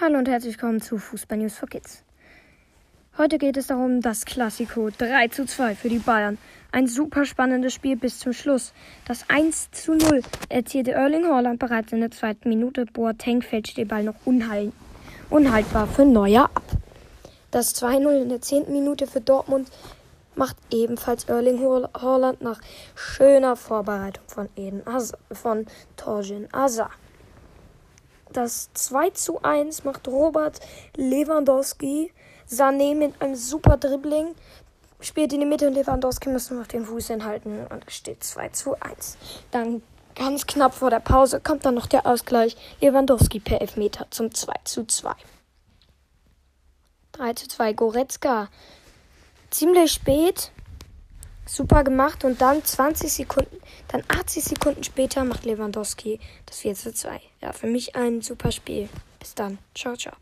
Hallo und herzlich willkommen zu Fußball News for Kids. Heute geht es darum, das Klassiko 3 zu 2 für die Bayern. Ein super spannendes Spiel bis zum Schluss. Das 1 zu 0 erzielte Erling Haaland bereits in der zweiten Minute. Boateng fälscht den Ball noch unheil unhaltbar für Neuer ab. Das 2-0 in der zehnten Minute für Dortmund macht ebenfalls Erling Haaland nach schöner Vorbereitung von Eden Hazard, von Torjin Azar. Das 2 zu 1 macht Robert Lewandowski. Sané mit einem super Dribbling spielt in die Mitte und Lewandowski muss noch den Fuß hinhalten und es steht 2 zu 1. Dann ganz knapp vor der Pause kommt dann noch der Ausgleich. Lewandowski per Elfmeter zum 2 zu 2. 3 zu 2 Goretzka. Ziemlich spät super gemacht und dann 20 Sekunden, dann 80 Sekunden später macht Lewandowski das 4 zu 2. Ja, für mich ein super Spiel. Bis dann. Ciao, ciao.